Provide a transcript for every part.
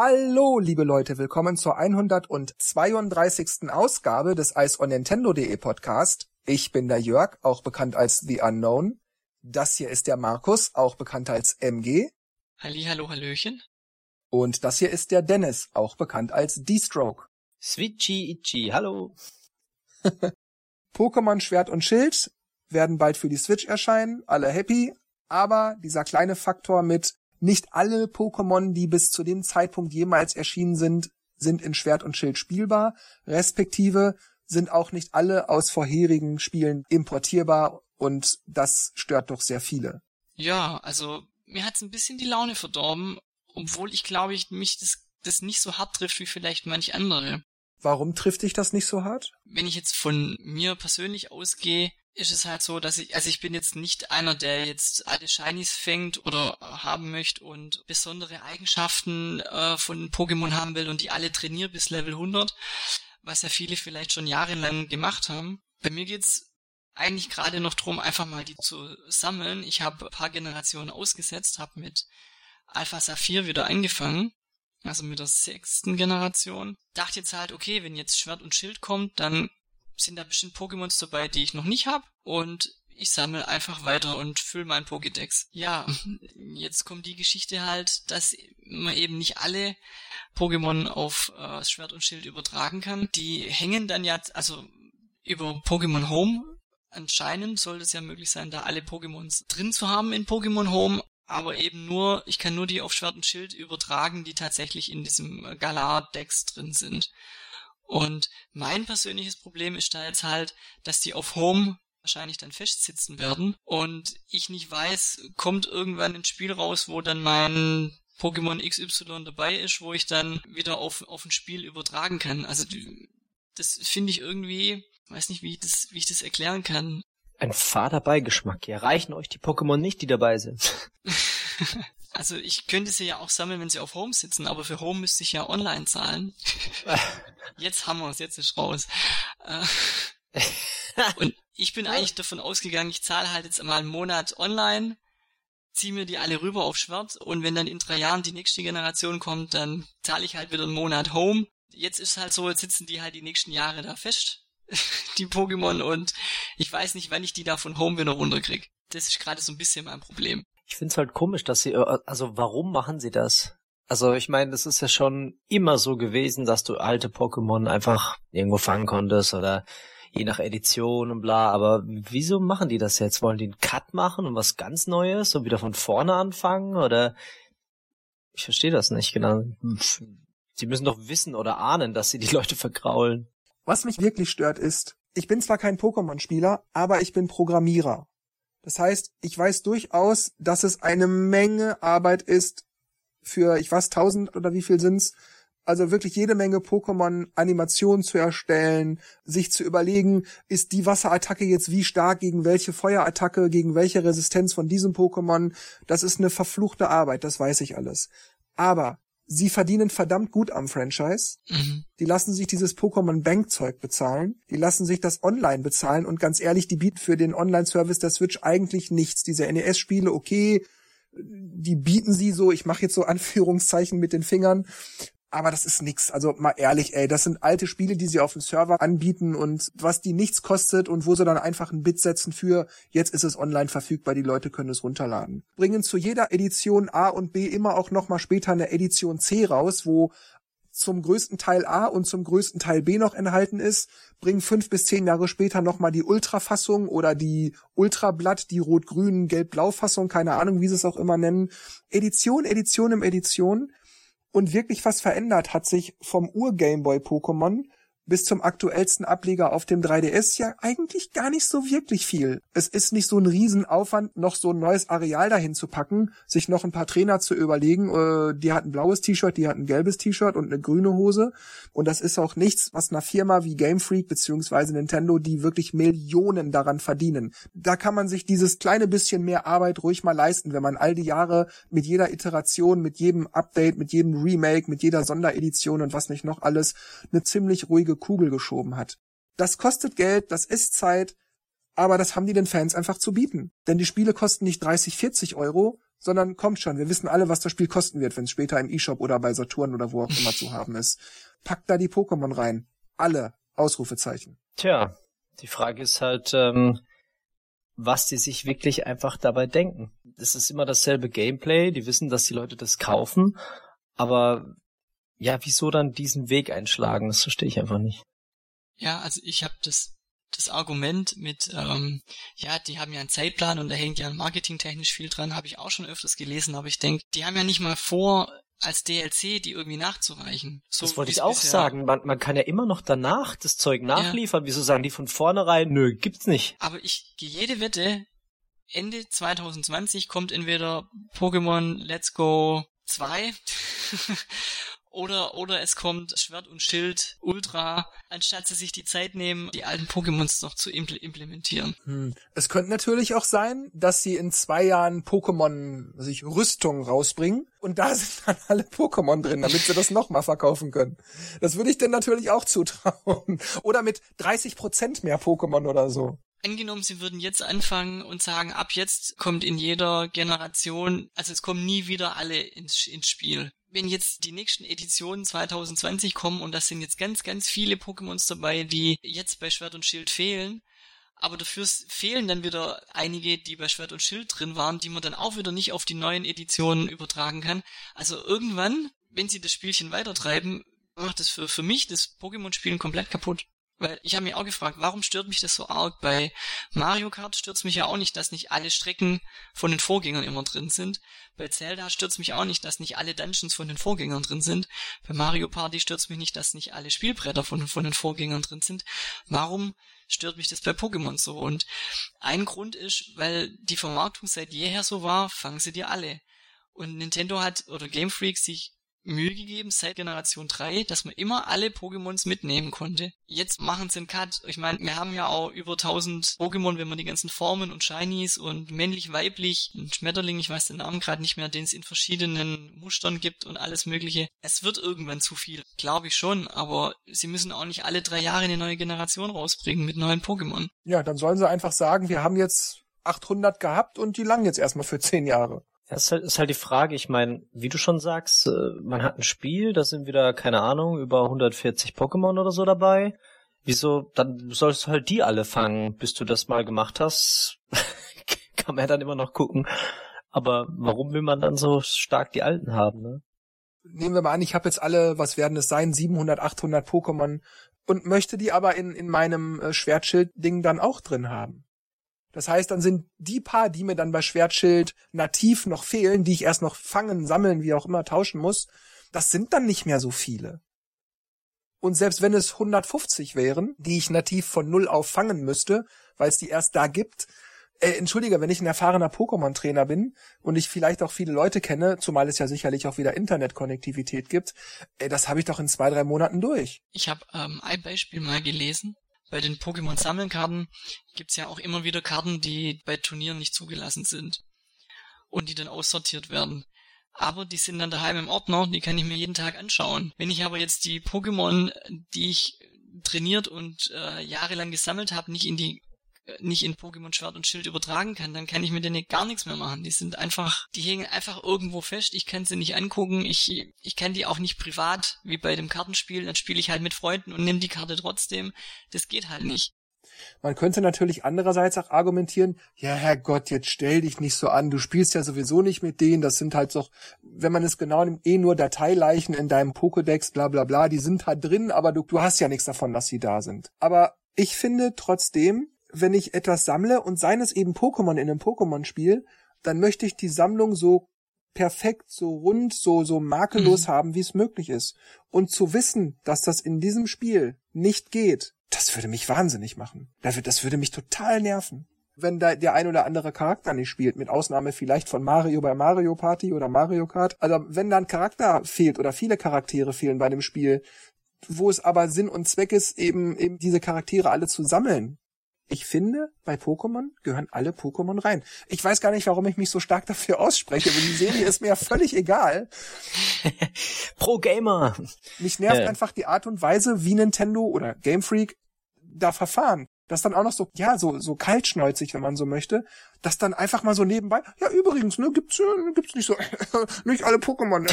Hallo, liebe Leute, willkommen zur 132. Ausgabe des Eis on Nintendo.de Podcast. Ich bin der Jörg, auch bekannt als The Unknown. Das hier ist der Markus, auch bekannt als MG. Halli, hallo, hallöchen. Und das hier ist der Dennis, auch bekannt als D-Stroke. Switchy Itchy, hallo. Pokémon Schwert und Schild werden bald für die Switch erscheinen, alle happy, aber dieser kleine Faktor mit nicht alle Pokémon, die bis zu dem Zeitpunkt jemals erschienen sind, sind in Schwert und Schild spielbar, respektive sind auch nicht alle aus vorherigen Spielen importierbar und das stört doch sehr viele. Ja, also mir hat's ein bisschen die Laune verdorben, obwohl ich glaube, ich mich das, das nicht so hart trifft wie vielleicht manch andere. Warum trifft dich das nicht so hart? Wenn ich jetzt von mir persönlich ausgehe, ist es halt so, dass ich, also ich bin jetzt nicht einer, der jetzt alle Shinies fängt oder haben möchte und besondere Eigenschaften äh, von Pokémon haben will und die alle trainiert bis Level 100, was ja viele vielleicht schon jahrelang gemacht haben. Bei mir geht's eigentlich gerade noch drum, einfach mal die zu sammeln. Ich habe ein paar Generationen ausgesetzt, habe mit Alpha Saphir wieder angefangen, also mit der sechsten Generation. Dachte jetzt halt, okay, wenn jetzt Schwert und Schild kommt, dann sind da bestimmt Pokémons dabei, die ich noch nicht habe und ich sammle einfach weiter und fülle meinen Pokédex. Ja, jetzt kommt die Geschichte halt, dass man eben nicht alle Pokémon auf äh, Schwert und Schild übertragen kann. Die hängen dann ja, also über Pokémon Home anscheinend sollte es ja möglich sein, da alle Pokémons drin zu haben in Pokémon Home, aber eben nur, ich kann nur die auf Schwert und Schild übertragen, die tatsächlich in diesem Galar-Dex drin sind. Und mein persönliches Problem ist da jetzt halt, dass die auf Home wahrscheinlich dann festsitzen werden und ich nicht weiß, kommt irgendwann ein Spiel raus, wo dann mein Pokémon XY dabei ist, wo ich dann wieder auf, auf ein Spiel übertragen kann. Also das finde ich irgendwie, weiß nicht, wie ich das, wie ich das erklären kann. Ein fader Beigeschmack. Ja, reichen euch die Pokémon nicht, die dabei sind. Also ich könnte sie ja auch sammeln, wenn sie auf Home sitzen, aber für Home müsste ich ja online zahlen. jetzt haben wir es, jetzt ist raus. Und ich bin eigentlich davon ausgegangen, ich zahle halt jetzt mal einen Monat online, ziehe mir die alle rüber auf Schwert und wenn dann in drei Jahren die nächste Generation kommt, dann zahle ich halt wieder einen Monat Home. Jetzt ist halt so, jetzt sitzen die halt die nächsten Jahre da fest, die Pokémon, und ich weiß nicht, wann ich die da von Home wieder runterkrieg. Das ist gerade so ein bisschen mein Problem. Ich find's halt komisch, dass sie, äh, also warum machen sie das? Also ich meine, das ist ja schon immer so gewesen, dass du alte Pokémon einfach irgendwo fangen konntest oder je nach Edition und bla, aber wieso machen die das jetzt? Wollen die einen Cut machen und was ganz Neues und wieder von vorne anfangen oder ich verstehe das nicht genau. Sie müssen doch wissen oder ahnen, dass sie die Leute vergraulen. Was mich wirklich stört ist, ich bin zwar kein Pokémon-Spieler, aber ich bin Programmierer. Das heißt, ich weiß durchaus, dass es eine Menge Arbeit ist für, ich weiß, tausend oder wie viel sind's, also wirklich jede Menge Pokémon-Animationen zu erstellen, sich zu überlegen, ist die Wasserattacke jetzt wie stark gegen welche Feuerattacke, gegen welche Resistenz von diesem Pokémon. Das ist eine verfluchte Arbeit, das weiß ich alles. Aber sie verdienen verdammt gut am Franchise. Mhm. Die lassen sich dieses Pokémon Bank Zeug bezahlen. Die lassen sich das online bezahlen und ganz ehrlich, die bieten für den Online-Service der Switch eigentlich nichts. Diese NES-Spiele, okay, die bieten sie so, ich mache jetzt so Anführungszeichen mit den Fingern, aber das ist nix. Also mal ehrlich, ey, das sind alte Spiele, die sie auf dem Server anbieten und was die nichts kostet und wo sie dann einfach ein Bit setzen für, jetzt ist es online verfügbar, die Leute können es runterladen. Bringen zu jeder Edition A und B immer auch nochmal später eine Edition C raus, wo zum größten Teil A und zum größten Teil B noch enthalten ist, bringen fünf bis zehn Jahre später nochmal die Ultra-Fassung oder die Ultrablatt, die rot-grün, gelb-blau-Fassung, keine Ahnung, wie sie es auch immer nennen. Edition, Edition im Edition und wirklich was verändert hat sich vom Ur-Gameboy Pokémon bis zum aktuellsten Ableger auf dem 3DS ja eigentlich gar nicht so wirklich viel. Es ist nicht so ein Riesenaufwand, noch so ein neues Areal dahin zu packen, sich noch ein paar Trainer zu überlegen. Äh, die hat ein blaues T-Shirt, die hat ein gelbes T-Shirt und eine grüne Hose. Und das ist auch nichts, was einer Firma wie Game Freak beziehungsweise Nintendo, die wirklich Millionen daran verdienen. Da kann man sich dieses kleine bisschen mehr Arbeit ruhig mal leisten, wenn man all die Jahre mit jeder Iteration, mit jedem Update, mit jedem Remake, mit jeder Sonderedition und was nicht noch alles eine ziemlich ruhige Kugel geschoben hat. Das kostet Geld, das ist Zeit, aber das haben die den Fans einfach zu bieten. Denn die Spiele kosten nicht 30, 40 Euro, sondern kommt schon, wir wissen alle, was das Spiel kosten wird, wenn es später im E-Shop oder bei Saturn oder wo auch immer zu haben ist. Packt da die Pokémon rein. Alle. Ausrufezeichen. Tja, die Frage ist halt, ähm, was die sich wirklich einfach dabei denken. Es ist immer dasselbe Gameplay, die wissen, dass die Leute das kaufen, aber ja, wieso dann diesen Weg einschlagen? Das verstehe ich einfach nicht. Ja, also ich habe das das Argument mit, ähm, ja, die haben ja einen Zeitplan und da hängt ja marketingtechnisch viel dran, habe ich auch schon öfters gelesen, aber ich denke, die haben ja nicht mal vor, als DLC die irgendwie nachzureichen. So das wollte ich auch sagen. Man, man kann ja immer noch danach das Zeug nachliefern. Ja. Wieso sagen die von vornherein, nö, gibt's nicht. Aber ich gehe jede Wette, Ende 2020 kommt entweder Pokémon Let's Go 2 Oder, oder es kommt Schwert und Schild Ultra, anstatt sie sich die Zeit nehmen, die alten Pokémons noch zu impl implementieren. Hm. Es könnte natürlich auch sein, dass sie in zwei Jahren Pokémon, sich Rüstung rausbringen und da sind dann alle Pokémon drin, damit sie das nochmal verkaufen können. Das würde ich denn natürlich auch zutrauen. Oder mit 30 Prozent mehr Pokémon oder so. Angenommen, sie würden jetzt anfangen und sagen, ab jetzt kommt in jeder Generation, also es kommen nie wieder alle ins, ins Spiel wenn jetzt die nächsten Editionen 2020 kommen und das sind jetzt ganz, ganz viele Pokémons dabei, die jetzt bei Schwert und Schild fehlen, aber dafür fehlen dann wieder einige, die bei Schwert und Schild drin waren, die man dann auch wieder nicht auf die neuen Editionen übertragen kann. Also irgendwann, wenn sie das Spielchen weitertreiben, macht das für, für mich das Pokémon-Spielen komplett kaputt. Weil ich habe mich auch gefragt, warum stört mich das so arg? Bei Mario Kart stört mich ja auch nicht, dass nicht alle Strecken von den Vorgängern immer drin sind. Bei Zelda stört mich auch nicht, dass nicht alle Dungeons von den Vorgängern drin sind. Bei Mario Party stört mich nicht, dass nicht alle Spielbretter von, von den Vorgängern drin sind. Warum stört mich das bei Pokémon so? Und ein Grund ist, weil die Vermarktung seit jeher so war, fangen sie dir alle. Und Nintendo hat, oder Game Freak sich Mühe gegeben seit Generation 3, dass man immer alle Pokémons mitnehmen konnte. Jetzt machen sie einen Cut. Ich meine, wir haben ja auch über 1000 Pokémon, wenn man die ganzen Formen und Shinies und männlich, weiblich, und Schmetterling, ich weiß den Namen gerade nicht mehr, den es in verschiedenen Mustern gibt und alles mögliche. Es wird irgendwann zu viel, glaube ich schon, aber sie müssen auch nicht alle drei Jahre eine neue Generation rausbringen mit neuen Pokémon. Ja, dann sollen sie einfach sagen, wir haben jetzt 800 gehabt und die langen jetzt erstmal für 10 Jahre. Das ist halt, ist halt die Frage, ich meine, wie du schon sagst, äh, man hat ein Spiel, da sind wieder, keine Ahnung, über 140 Pokémon oder so dabei. Wieso, dann sollst du halt die alle fangen, bis du das mal gemacht hast. Kann man ja dann immer noch gucken. Aber warum will man dann so stark die alten haben, ne? Nehmen wir mal an, ich habe jetzt alle, was werden es sein, 700, 800 Pokémon und möchte die aber in, in meinem äh, Schwertschild-Ding dann auch drin haben. Das heißt, dann sind die paar, die mir dann bei Schwertschild nativ noch fehlen, die ich erst noch fangen, sammeln, wie auch immer tauschen muss, das sind dann nicht mehr so viele. Und selbst wenn es 150 wären, die ich nativ von null auf fangen müsste, weil es die erst da gibt, äh, entschuldige, wenn ich ein erfahrener Pokémon-Trainer bin und ich vielleicht auch viele Leute kenne, zumal es ja sicherlich auch wieder Internetkonnektivität gibt, äh, das habe ich doch in zwei, drei Monaten durch. Ich habe ähm, ein Beispiel mal gelesen bei den Pokémon-Sammelkarten gibt's ja auch immer wieder Karten, die bei Turnieren nicht zugelassen sind und die dann aussortiert werden. Aber die sind dann daheim im Ordner, die kann ich mir jeden Tag anschauen. Wenn ich aber jetzt die Pokémon, die ich trainiert und äh, jahrelang gesammelt habe, nicht in die nicht in Pokémon Schwert und Schild übertragen kann, dann kann ich mit denen gar nichts mehr machen. Die sind einfach, die hängen einfach irgendwo fest. Ich kann sie nicht angucken. Ich, ich kann die auch nicht privat, wie bei dem Kartenspiel. Dann spiele ich halt mit Freunden und nehme die Karte trotzdem. Das geht halt nicht. Man könnte natürlich andererseits auch argumentieren, ja Herrgott, jetzt stell dich nicht so an, du spielst ja sowieso nicht mit denen, das sind halt doch, wenn man es genau nimmt, eh nur Dateileichen in deinem Pokédex, bla bla bla, die sind halt drin, aber du, du hast ja nichts davon, dass sie da sind. Aber ich finde trotzdem, wenn ich etwas sammle und seien es eben Pokémon in einem Pokémon-Spiel, dann möchte ich die Sammlung so perfekt, so rund, so, so makellos mhm. haben, wie es möglich ist. Und zu wissen, dass das in diesem Spiel nicht geht, das würde mich wahnsinnig machen. Das würde mich total nerven. Wenn da der ein oder andere Charakter nicht spielt, mit Ausnahme vielleicht von Mario bei Mario Party oder Mario Kart. Also wenn da ein Charakter fehlt oder viele Charaktere fehlen bei dem Spiel, wo es aber Sinn und Zweck ist, eben, eben diese Charaktere alle zu sammeln, ich finde, bei Pokémon gehören alle Pokémon rein. Ich weiß gar nicht, warum ich mich so stark dafür ausspreche, aber die Serie ist mir ja völlig egal. Pro Gamer. Mich nervt äh. einfach die Art und Weise, wie Nintendo oder Game Freak da verfahren. das dann auch noch so, ja, so, so kaltschnäuzig, wenn man so möchte, das dann einfach mal so nebenbei, ja, übrigens, ne, gibt's, äh, gibt's nicht so, nicht alle Pokémon.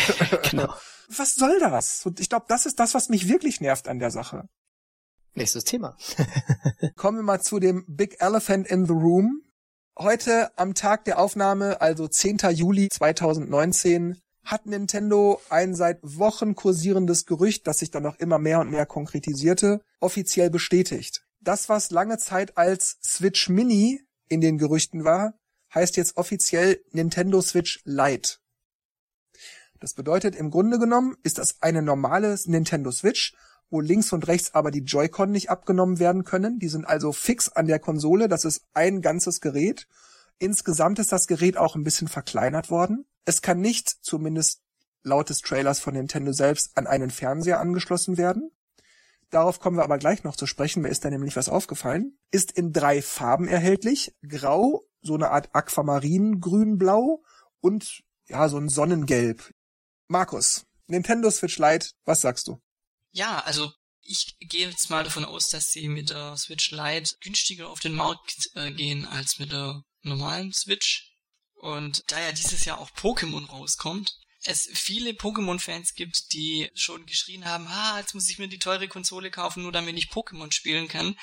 genau. Was soll das? Und ich glaube, das ist das, was mich wirklich nervt an der Sache. Nächstes Thema. Kommen wir mal zu dem Big Elephant in the Room. Heute am Tag der Aufnahme, also 10. Juli 2019, hat Nintendo ein seit Wochen kursierendes Gerücht, das sich dann noch immer mehr und mehr konkretisierte, offiziell bestätigt. Das, was lange Zeit als Switch Mini in den Gerüchten war, heißt jetzt offiziell Nintendo Switch Lite. Das bedeutet, im Grunde genommen ist das eine normale Nintendo Switch, wo links und rechts aber die Joy-Con nicht abgenommen werden können. Die sind also fix an der Konsole. Das ist ein ganzes Gerät. Insgesamt ist das Gerät auch ein bisschen verkleinert worden. Es kann nicht, zumindest laut des Trailers von Nintendo selbst, an einen Fernseher angeschlossen werden. Darauf kommen wir aber gleich noch zu sprechen. Mir ist da nämlich was aufgefallen. Ist in drei Farben erhältlich. Grau, so eine Art Aquamarin, grün-blau und ja, so ein Sonnengelb. Markus, Nintendo Switch Lite, was sagst du? Ja, also ich gehe jetzt mal davon aus, dass sie mit der Switch Lite günstiger auf den Markt äh, gehen als mit der normalen Switch. Und da ja dieses Jahr auch Pokémon rauskommt, es viele Pokémon-Fans gibt, die schon geschrien haben, ha, jetzt muss ich mir die teure Konsole kaufen, nur damit ich Pokémon spielen kann.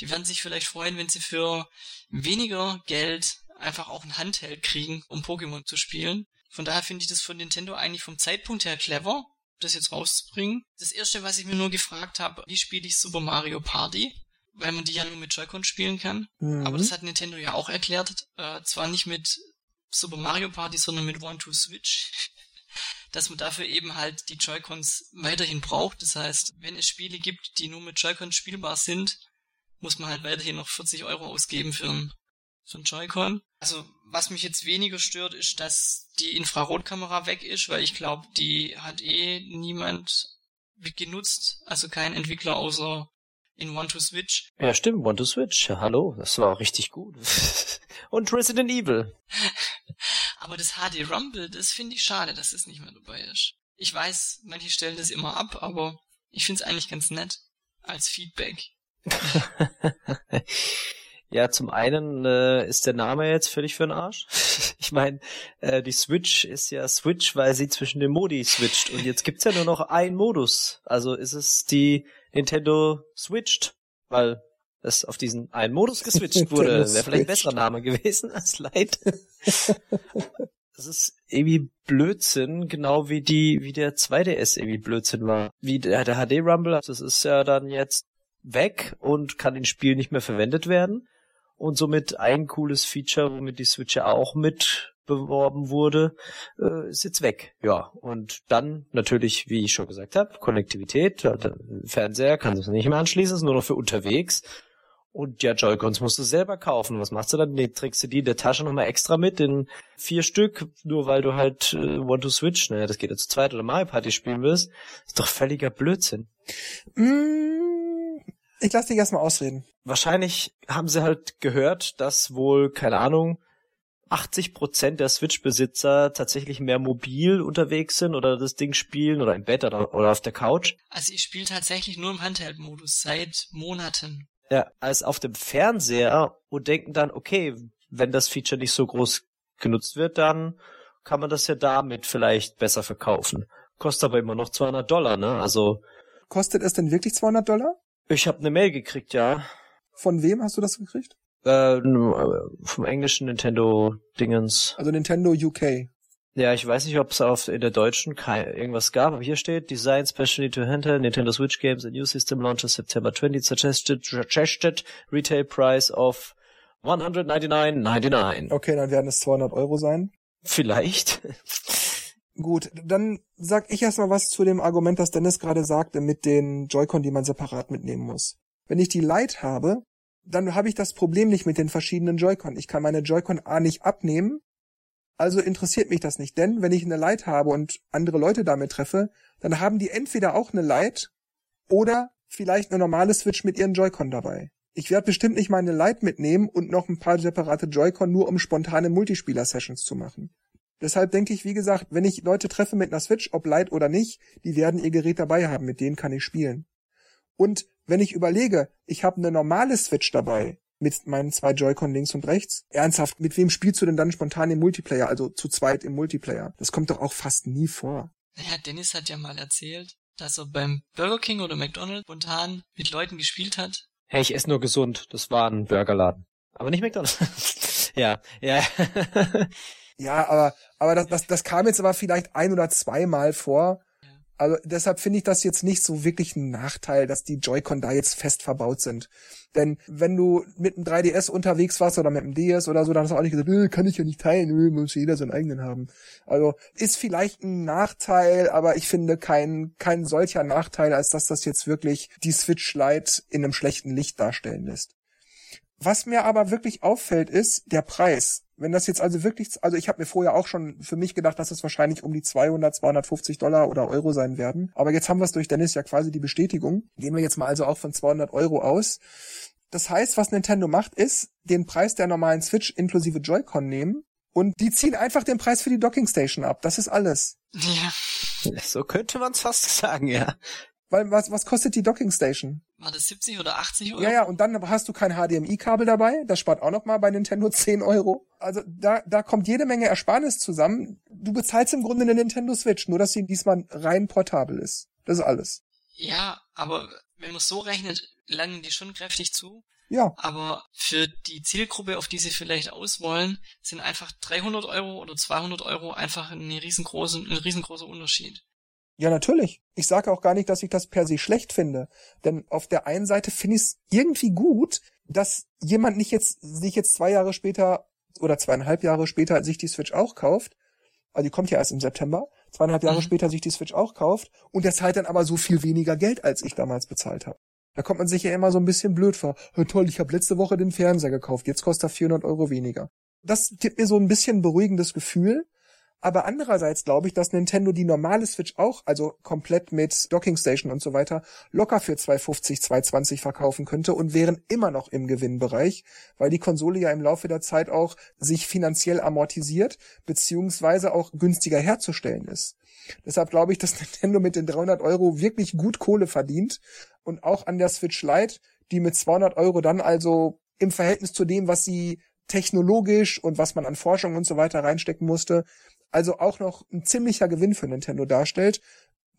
Die werden sich vielleicht freuen, wenn sie für weniger Geld einfach auch ein Handheld kriegen, um Pokémon zu spielen. Von daher finde ich das von Nintendo eigentlich vom Zeitpunkt her clever, das jetzt rauszubringen. Das erste, was ich mir nur gefragt habe, wie spiele ich Super Mario Party? Weil man die ja nur mit Joy-Con spielen kann. Mhm. Aber das hat Nintendo ja auch erklärt. Äh, zwar nicht mit Super Mario Party, sondern mit One-Two-Switch. dass man dafür eben halt die Joy-Cons weiterhin braucht. Das heißt, wenn es Spiele gibt, die nur mit Joy-Cons spielbar sind, muss man halt weiterhin noch 40 Euro ausgeben für ein, für ein Joy-Con. Also, was mich jetzt weniger stört, ist, dass die Infrarotkamera weg ist, weil ich glaube, die hat eh niemand genutzt, also kein Entwickler außer in One to Switch. Ja, stimmt, One to Switch. Ja, hallo, das war richtig gut. Und Resident Evil. Aber das HD Rumble, das finde ich schade, dass das nicht mehr dabei ist. Ich weiß, manche stellen das immer ab, aber ich finde es eigentlich ganz nett als Feedback. Ja, zum einen äh, ist der Name jetzt völlig für den Arsch. ich meine, äh, die Switch ist ja Switch, weil sie zwischen den Modi switcht. Und jetzt gibt's ja nur noch einen Modus. Also ist es die Nintendo Switched, weil es auf diesen einen Modus geswitcht wurde. Wäre vielleicht ein besserer Name gewesen als Light. das ist irgendwie Blödsinn, genau wie die, wie der 2DS irgendwie Blödsinn war. Wie der, der HD Rumble, das ist ja dann jetzt weg und kann in Spiel nicht mehr verwendet werden und somit ein cooles Feature, womit die Switch ja auch mit beworben wurde, äh, ist jetzt weg. Ja, und dann natürlich, wie ich schon gesagt habe, Konnektivität. Fernseher kann sich nicht mehr anschließen, ist nur noch für unterwegs. Und ja, Joy-Cons musst du selber kaufen. Was machst du dann? Nee, trägst du die in der Tasche nochmal extra mit in vier Stück, nur weil du halt äh, Want to Switch, naja, das geht ja zu zweit oder Mario Party spielen willst. ist doch völliger Blödsinn. Mm, ich lass dich erstmal ausreden wahrscheinlich haben sie halt gehört, dass wohl, keine Ahnung, 80 Prozent der Switch-Besitzer tatsächlich mehr mobil unterwegs sind oder das Ding spielen oder im Bett oder, oder auf der Couch. Also ich spiele tatsächlich nur im Handheld-Modus seit Monaten. Ja, als auf dem Fernseher und denken dann, okay, wenn das Feature nicht so groß genutzt wird, dann kann man das ja damit vielleicht besser verkaufen. Kostet aber immer noch 200 Dollar, ne? Also. Kostet es denn wirklich 200 Dollar? Ich habe eine Mail gekriegt, ja. Von wem hast du das gekriegt? Äh, vom englischen Nintendo-Dingens. Also Nintendo UK. Ja, ich weiß nicht, ob es auf in der deutschen irgendwas gab, aber hier steht Design specially to handle Nintendo Switch games a new system launches September 20 suggested suggested retail price of 199.99. Okay, dann werden es 200 Euro sein. Vielleicht. Gut, dann sag ich erstmal was zu dem Argument, das Dennis gerade sagte, mit den Joy-Con, die man separat mitnehmen muss. Wenn ich die Lite habe, dann habe ich das Problem nicht mit den verschiedenen Joy-Con. Ich kann meine Joy-Con A nicht abnehmen, also interessiert mich das nicht. Denn wenn ich eine Lite habe und andere Leute damit treffe, dann haben die entweder auch eine Lite oder vielleicht eine normale Switch mit ihren Joy-Con dabei. Ich werde bestimmt nicht meine Lite mitnehmen und noch ein paar separate Joy-Con nur um spontane Multispieler-Sessions zu machen. Deshalb denke ich, wie gesagt, wenn ich Leute treffe mit einer Switch, ob Lite oder nicht, die werden ihr Gerät dabei haben, mit denen kann ich spielen. Und wenn ich überlege, ich habe eine normale Switch dabei mit meinen zwei Joy-Con links und rechts. Ernsthaft, mit wem spielst du denn dann spontan im Multiplayer, also zu zweit im Multiplayer? Das kommt doch auch fast nie vor. Naja, Dennis hat ja mal erzählt, dass er beim Burger King oder McDonald's spontan mit Leuten gespielt hat. Hey, ich esse nur gesund. Das war ein Burgerladen. Aber nicht McDonald's. ja, ja. ja, aber, aber das, das, das kam jetzt aber vielleicht ein oder zweimal vor. Also deshalb finde ich das jetzt nicht so wirklich ein Nachteil, dass die Joy-Con da jetzt fest verbaut sind. Denn wenn du mit einem 3DS unterwegs warst oder mit einem DS oder so, dann hast du auch nicht gesagt, äh, kann ich ja nicht teilen, äh, muss jeder seinen eigenen haben. Also ist vielleicht ein Nachteil, aber ich finde kein, kein solcher Nachteil, als dass das jetzt wirklich die Switch Lite in einem schlechten Licht darstellen lässt. Was mir aber wirklich auffällt, ist der Preis. Wenn das jetzt also wirklich, also ich habe mir vorher auch schon für mich gedacht, dass es wahrscheinlich um die 200, 250 Dollar oder Euro sein werden. Aber jetzt haben wir es durch Dennis ja quasi die Bestätigung. Gehen wir jetzt mal also auch von 200 Euro aus. Das heißt, was Nintendo macht, ist den Preis der normalen Switch inklusive Joy-Con nehmen und die ziehen einfach den Preis für die Docking Station ab. Das ist alles. Ja. So könnte man es fast sagen, ja. Weil was, was kostet die Docking Station? War das 70 oder 80 Euro? Ja, ja, und dann hast du kein HDMI-Kabel dabei. Das spart auch nochmal bei Nintendo 10 Euro. Also da, da kommt jede Menge Ersparnis zusammen. Du bezahlst im Grunde eine Nintendo Switch, nur dass sie diesmal rein portabel ist. Das ist alles. Ja, aber wenn man es so rechnet, langen die schon kräftig zu. Ja. Aber für die Zielgruppe, auf die sie vielleicht auswollen, sind einfach 300 Euro oder 200 Euro einfach ein riesengroßer, ein riesengroßer Unterschied. Ja, natürlich. Ich sage auch gar nicht, dass ich das per se schlecht finde. Denn auf der einen Seite finde ich es irgendwie gut, dass jemand nicht jetzt, sich jetzt zwei Jahre später oder zweieinhalb Jahre später sich die Switch auch kauft. Also die kommt ja erst im September. Zweieinhalb Jahre mhm. später sich die Switch auch kauft. Und der zahlt dann aber so viel weniger Geld, als ich damals bezahlt habe. Da kommt man sich ja immer so ein bisschen blöd vor. toll, ich habe letzte Woche den Fernseher gekauft. Jetzt kostet er 400 Euro weniger. Das gibt mir so ein bisschen beruhigendes Gefühl. Aber andererseits glaube ich, dass Nintendo die normale Switch auch, also komplett mit Docking Station und so weiter, locker für 250, 220 verkaufen könnte und wären immer noch im Gewinnbereich, weil die Konsole ja im Laufe der Zeit auch sich finanziell amortisiert, beziehungsweise auch günstiger herzustellen ist. Deshalb glaube ich, dass Nintendo mit den 300 Euro wirklich gut Kohle verdient und auch an der Switch Lite, die mit 200 Euro dann also im Verhältnis zu dem, was sie technologisch und was man an Forschung und so weiter reinstecken musste, also auch noch ein ziemlicher Gewinn für Nintendo darstellt,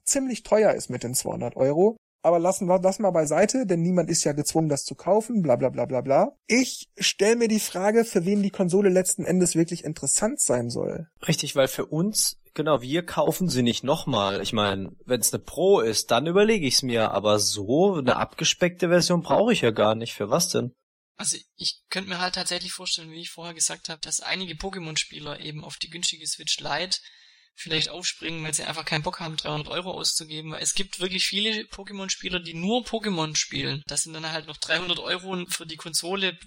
ziemlich teuer ist mit den 200 Euro. Aber lassen wir das mal beiseite, denn niemand ist ja gezwungen, das zu kaufen, bla bla bla bla bla. Ich stelle mir die Frage, für wen die Konsole letzten Endes wirklich interessant sein soll. Richtig, weil für uns, genau, wir kaufen sie nicht nochmal. Ich meine, wenn es eine Pro ist, dann überlege ich es mir. Aber so eine abgespeckte Version brauche ich ja gar nicht. Für was denn? Also ich könnte mir halt tatsächlich vorstellen, wie ich vorher gesagt habe, dass einige Pokémon-Spieler eben auf die günstige Switch Lite vielleicht aufspringen, weil sie einfach keinen Bock haben, 300 Euro auszugeben. Weil es gibt wirklich viele Pokémon-Spieler, die nur Pokémon spielen. Das sind dann halt noch 300 Euro für die Konsole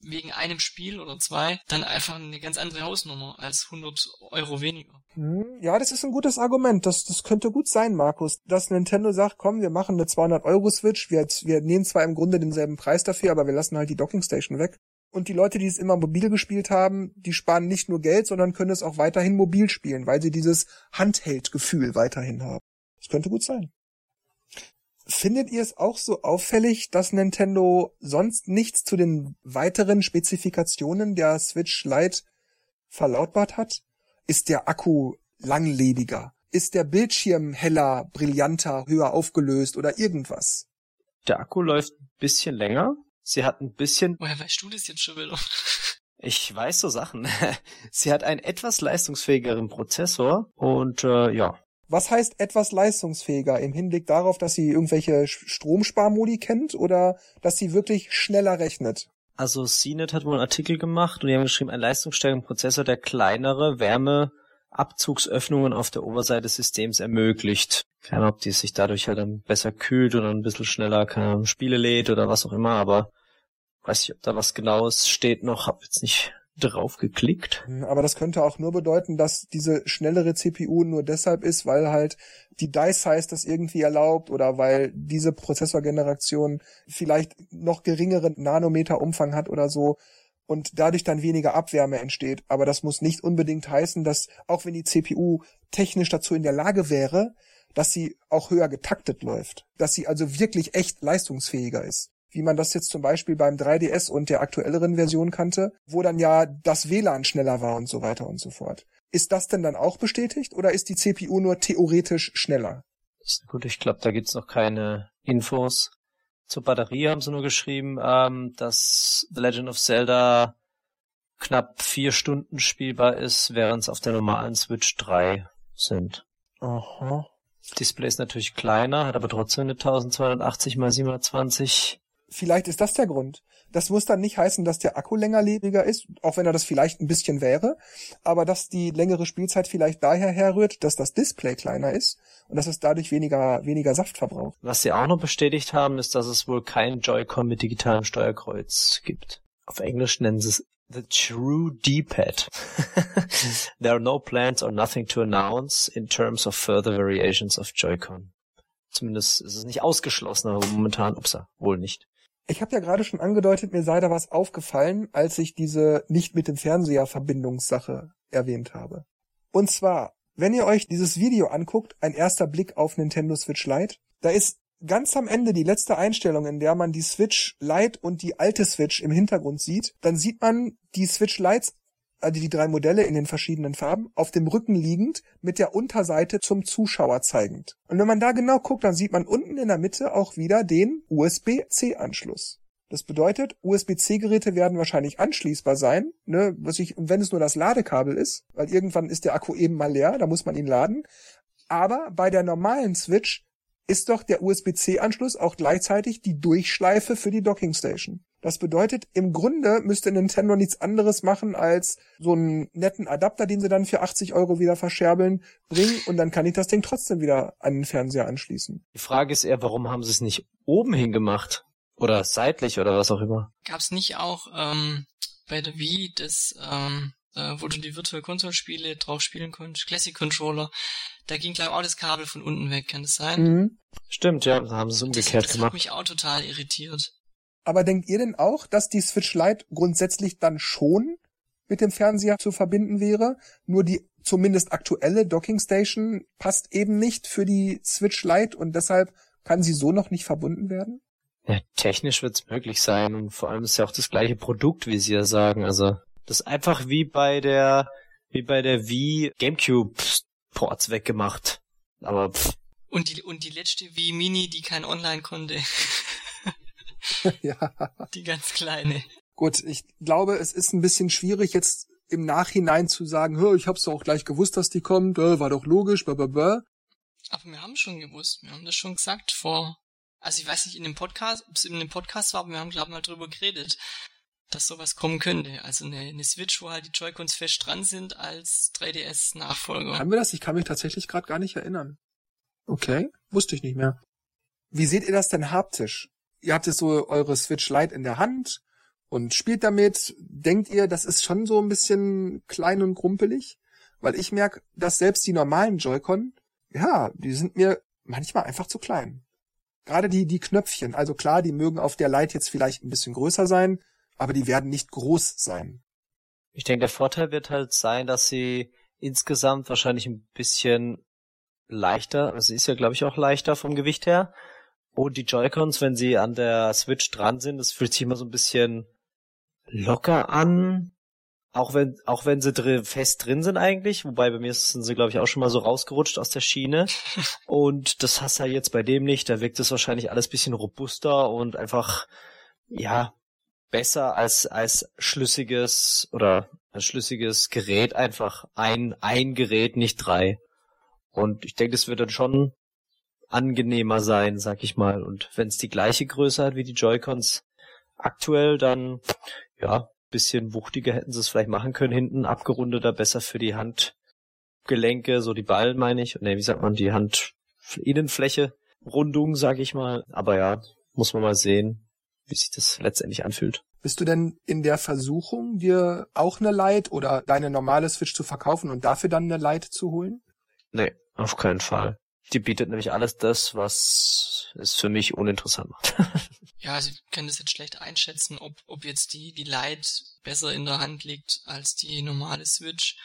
wegen einem Spiel oder zwei dann einfach eine ganz andere Hausnummer als 100 Euro weniger. Hm, ja, das ist ein gutes Argument. Das, das könnte gut sein, Markus, dass Nintendo sagt, komm, wir machen eine 200 Euro Switch. Wir, wir nehmen zwar im Grunde denselben Preis dafür, aber wir lassen halt die Docking Station weg. Und die Leute, die es immer mobil gespielt haben, die sparen nicht nur Geld, sondern können es auch weiterhin mobil spielen, weil sie dieses Handheld-Gefühl weiterhin haben. Das könnte gut sein. Findet ihr es auch so auffällig, dass Nintendo sonst nichts zu den weiteren Spezifikationen der Switch Lite verlautbart hat? Ist der Akku langlebiger? Ist der Bildschirm heller, brillanter, höher aufgelöst oder irgendwas? Der Akku läuft ein bisschen länger. Sie hat ein bisschen. Woher weißt du das jetzt schon wieder? Ich weiß so Sachen. Sie hat einen etwas leistungsfähigeren Prozessor und äh, ja, was heißt etwas leistungsfähiger im Hinblick darauf, dass sie irgendwelche Stromsparmodi kennt oder dass sie wirklich schneller rechnet? Also CNET hat wohl einen Artikel gemacht und die haben geschrieben, ein leistungsstärkerer Prozessor, der kleinere Wärmeabzugsöffnungen auf der Oberseite des Systems ermöglicht. Keine Ahnung, ob die sich dadurch halt dann besser kühlt oder ein bisschen schneller keine Ahnung, Spiele lädt oder was auch immer, aber weiß ich, ob da was genaues steht noch, hab jetzt nicht drauf geklickt. Hm, aber das könnte auch nur bedeuten, dass diese schnellere CPU nur deshalb ist, weil halt die Die-Size das irgendwie erlaubt oder weil diese Prozessorgeneration vielleicht noch geringeren Nanometerumfang hat oder so und dadurch dann weniger Abwärme entsteht. Aber das muss nicht unbedingt heißen, dass auch wenn die CPU technisch dazu in der Lage wäre, dass sie auch höher getaktet läuft, dass sie also wirklich echt leistungsfähiger ist wie man das jetzt zum Beispiel beim 3DS und der aktuelleren Version kannte, wo dann ja das WLAN schneller war und so weiter und so fort. Ist das denn dann auch bestätigt oder ist die CPU nur theoretisch schneller? Gut, ich glaube, da gibt's noch keine Infos. Zur Batterie haben sie nur geschrieben, ähm, dass The Legend of Zelda knapp vier Stunden spielbar ist, während es auf der normalen Switch drei sind. Aha. Display ist natürlich kleiner, hat aber trotzdem eine 1280 x 720 Vielleicht ist das der Grund. Das muss dann nicht heißen, dass der Akku längerlebiger ist, auch wenn er das vielleicht ein bisschen wäre, aber dass die längere Spielzeit vielleicht daher herrührt, dass das Display kleiner ist und dass es dadurch weniger, weniger Saft verbraucht. Was sie auch noch bestätigt haben, ist, dass es wohl kein Joy-Con mit digitalem Steuerkreuz gibt. Auf Englisch nennen sie es The True D-Pad. There are no plans or nothing to announce in terms of further variations of Joy-Con. Zumindest ist es nicht ausgeschlossen, aber momentan, upsa, wohl nicht. Ich habe ja gerade schon angedeutet, mir sei da was aufgefallen, als ich diese nicht mit dem Fernseher Verbindungssache erwähnt habe. Und zwar, wenn ihr euch dieses Video anguckt, ein erster Blick auf Nintendo Switch Lite, da ist ganz am Ende die letzte Einstellung, in der man die Switch Lite und die alte Switch im Hintergrund sieht, dann sieht man die Switch Lites also die drei Modelle in den verschiedenen Farben, auf dem Rücken liegend, mit der Unterseite zum Zuschauer zeigend. Und wenn man da genau guckt, dann sieht man unten in der Mitte auch wieder den USB-C-Anschluss. Das bedeutet, USB-C-Geräte werden wahrscheinlich anschließbar sein, ne, was ich, wenn es nur das Ladekabel ist, weil irgendwann ist der Akku eben mal leer, da muss man ihn laden. Aber bei der normalen Switch ist doch der USB-C-Anschluss auch gleichzeitig die Durchschleife für die Dockingstation. Das bedeutet, im Grunde müsste Nintendo nichts anderes machen, als so einen netten Adapter, den sie dann für 80 Euro wieder verscherbeln, bringen und dann kann ich das Ding trotzdem wieder an den Fernseher anschließen. Die Frage ist eher, warum haben sie es nicht oben hingemacht? Oder seitlich oder was auch immer? Gab's nicht auch ähm, bei der Wii das, ähm, äh, wo du die Virtual Console Spiele drauf spielen konntest, Classic Controller, da ging glaube ich auch das Kabel von unten weg, kann das sein? Mhm. Stimmt, ja, da haben sie es umgekehrt das, das gemacht. hat mich auch total irritiert. Aber denkt ihr denn auch, dass die Switch Lite grundsätzlich dann schon mit dem Fernseher zu verbinden wäre? Nur die zumindest aktuelle Docking Station passt eben nicht für die Switch Lite und deshalb kann sie so noch nicht verbunden werden? Ja, technisch wird's möglich sein und vor allem ist ja auch das gleiche Produkt, wie sie ja sagen. Also das ist einfach wie bei der wie bei der Wii GameCube Ports weggemacht. Aber pff. Und die und die letzte Wii Mini, die kein Online konnte. ja. Die ganz kleine. Gut, ich glaube, es ist ein bisschen schwierig jetzt im Nachhinein zu sagen, ich hab's doch auch gleich gewusst, dass die kommt, war doch logisch, blablabla. Aber wir haben schon gewusst, wir haben das schon gesagt vor, also ich weiß nicht in dem Podcast, ob es in dem Podcast war, aber wir haben glaube ich mal drüber geredet, dass sowas kommen könnte. Also eine, eine Switch, wo halt die Joy-Cons fest dran sind als 3DS-Nachfolger. Haben wir das? Ich kann mich tatsächlich gerade gar nicht erinnern. Okay, wusste ich nicht mehr. Wie seht ihr das denn haptisch? Ihr habt jetzt so eure Switch Lite in der Hand und spielt damit. Denkt ihr, das ist schon so ein bisschen klein und krumpelig? Weil ich merke, dass selbst die normalen Joy-Con, ja, die sind mir manchmal einfach zu klein. Gerade die, die Knöpfchen. Also klar, die mögen auf der Lite jetzt vielleicht ein bisschen größer sein, aber die werden nicht groß sein. Ich denke, der Vorteil wird halt sein, dass sie insgesamt wahrscheinlich ein bisschen leichter, also sie ist ja glaube ich auch leichter vom Gewicht her, und die Joy-Cons, wenn sie an der Switch dran sind, das fühlt sich immer so ein bisschen locker an. Auch wenn, auch wenn sie drin, fest drin sind eigentlich, wobei bei mir sind sie, glaube ich, auch schon mal so rausgerutscht aus der Schiene. Und das hast du ja jetzt bei dem nicht. Da wirkt es wahrscheinlich alles bisschen robuster und einfach, ja, besser als, als schlüssiges oder als schlüssiges Gerät einfach ein, ein Gerät, nicht drei. Und ich denke, das wird dann schon angenehmer sein, sag ich mal. Und wenn es die gleiche Größe hat wie die Joy-Cons aktuell, dann ja, bisschen wuchtiger hätten sie es vielleicht machen können, hinten abgerundeter, besser für die Handgelenke, so die Ballen meine ich. Ne, wie sagt man, die Handinnenfläche, Rundung, sag ich mal. Aber ja, muss man mal sehen, wie sich das letztendlich anfühlt. Bist du denn in der Versuchung, dir auch eine Lite oder deine normale Switch zu verkaufen und dafür dann eine Lite zu holen? Nee, auf keinen Fall. Die bietet nämlich alles das, was es für mich uninteressant macht. Ja, also ich kann das jetzt schlecht einschätzen, ob, ob jetzt die, die Lite besser in der Hand liegt als die normale Switch.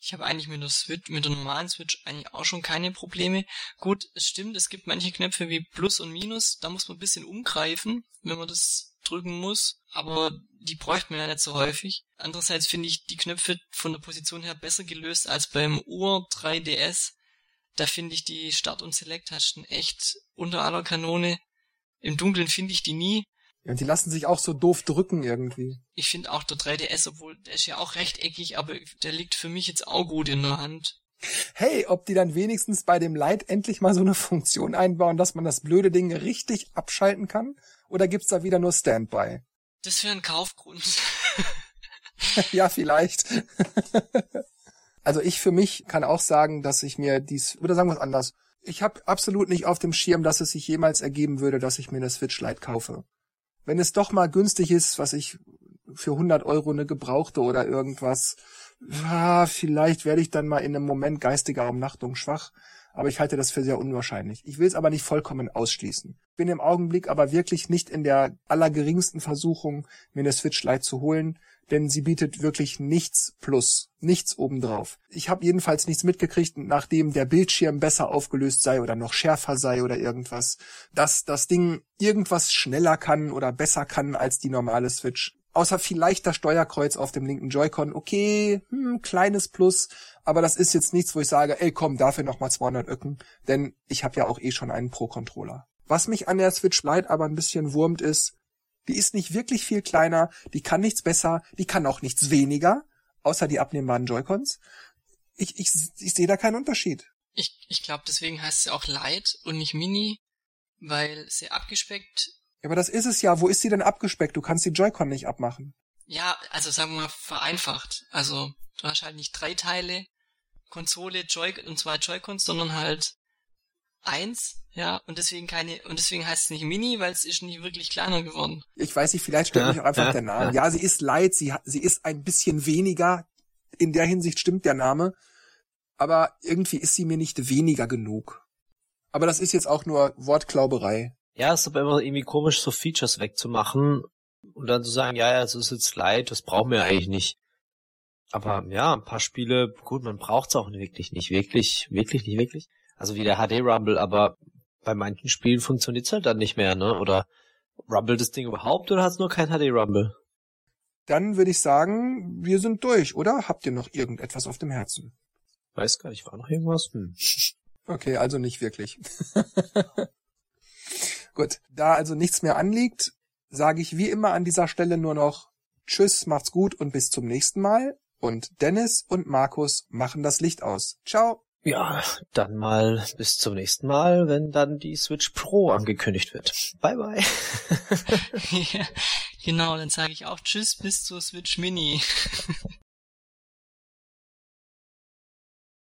Ich habe eigentlich mit der Switch, mit der normalen Switch eigentlich auch schon keine Probleme. Gut, es stimmt, es gibt manche Knöpfe wie Plus und Minus, da muss man ein bisschen umgreifen, wenn man das drücken muss, aber die bräuchte man ja nicht so häufig. Andererseits finde ich die Knöpfe von der Position her besser gelöst als beim Ur 3DS. Da finde ich die Start- und Select-Tasten echt unter aller Kanone. Im Dunkeln finde ich die nie. Ja, und die lassen sich auch so doof drücken irgendwie. Ich finde auch der 3DS, obwohl der ist ja auch rechteckig, aber der liegt für mich jetzt auch gut in der Hand. Hey, ob die dann wenigstens bei dem Light endlich mal so eine Funktion einbauen, dass man das blöde Ding richtig abschalten kann? Oder gibt's da wieder nur Standby? Das wäre ein Kaufgrund. ja, vielleicht. also ich für mich kann auch sagen, dass ich mir dies, oder sagen wir es anders, ich habe absolut nicht auf dem Schirm, dass es sich jemals ergeben würde, dass ich mir eine Switch Lite kaufe. Wenn es doch mal günstig ist, was ich für 100 Euro eine gebrauchte oder irgendwas, ja, vielleicht werde ich dann mal in einem Moment geistiger Umnachtung schwach, aber ich halte das für sehr unwahrscheinlich. Ich will es aber nicht vollkommen ausschließen. Bin im Augenblick aber wirklich nicht in der allergeringsten Versuchung, mir eine Switch Lite zu holen, denn sie bietet wirklich nichts plus, nichts obendrauf. Ich habe jedenfalls nichts mitgekriegt, nachdem der Bildschirm besser aufgelöst sei oder noch schärfer sei oder irgendwas, dass das Ding irgendwas schneller kann oder besser kann als die normale Switch. Außer vielleicht das Steuerkreuz auf dem linken Joy-Con. Okay, hm, kleines Plus, aber das ist jetzt nichts, wo ich sage, ey komm, dafür nochmal 200 Öcken, denn ich habe ja auch eh schon einen Pro-Controller. Was mich an der Switch Lite aber ein bisschen wurmt ist, die ist nicht wirklich viel kleiner, die kann nichts besser, die kann auch nichts weniger, außer die abnehmbaren Joy-Cons. Ich, ich, ich sehe da keinen Unterschied. Ich, ich glaube, deswegen heißt sie auch Lite und nicht Mini, weil sie abgespeckt. Ja, aber das ist es ja. Wo ist sie denn abgespeckt? Du kannst die Joy-Con nicht abmachen. Ja, also sagen wir mal vereinfacht. Also du hast halt nicht drei Teile, Konsole, Joy und zwei Joy-Cons, sondern halt eins, ja, und deswegen keine, und deswegen heißt es nicht Mini, weil es ist nicht wirklich kleiner geworden. Ich weiß nicht, vielleicht stimmt ja, mich auch einfach ja, der Name. Ja. ja, sie ist light, sie, sie ist ein bisschen weniger. In der Hinsicht stimmt der Name. Aber irgendwie ist sie mir nicht weniger genug. Aber das ist jetzt auch nur Wortklauberei. Ja, es ist aber immer irgendwie komisch, so Features wegzumachen und dann zu sagen, ja, ja, es ist jetzt light, das brauchen wir eigentlich nicht. Aber ja, ein paar Spiele, gut, man braucht's auch wirklich nicht. Wirklich, wirklich nicht wirklich. Also wie der HD Rumble, aber bei manchen Spielen funktioniert's halt dann nicht mehr, ne? Oder Rumble das Ding überhaupt oder hat's nur kein HD Rumble? Dann würde ich sagen, wir sind durch, oder? Habt ihr noch irgendetwas auf dem Herzen? Weiß gar nicht, war noch irgendwas? Hm. Okay, also nicht wirklich. Gut, da also nichts mehr anliegt, sage ich wie immer an dieser Stelle nur noch Tschüss, macht's gut und bis zum nächsten Mal. Und Dennis und Markus machen das Licht aus. Ciao. Ja, dann mal bis zum nächsten Mal, wenn dann die Switch Pro angekündigt wird. Bye bye. ja, genau, dann sage ich auch Tschüss bis zur Switch Mini.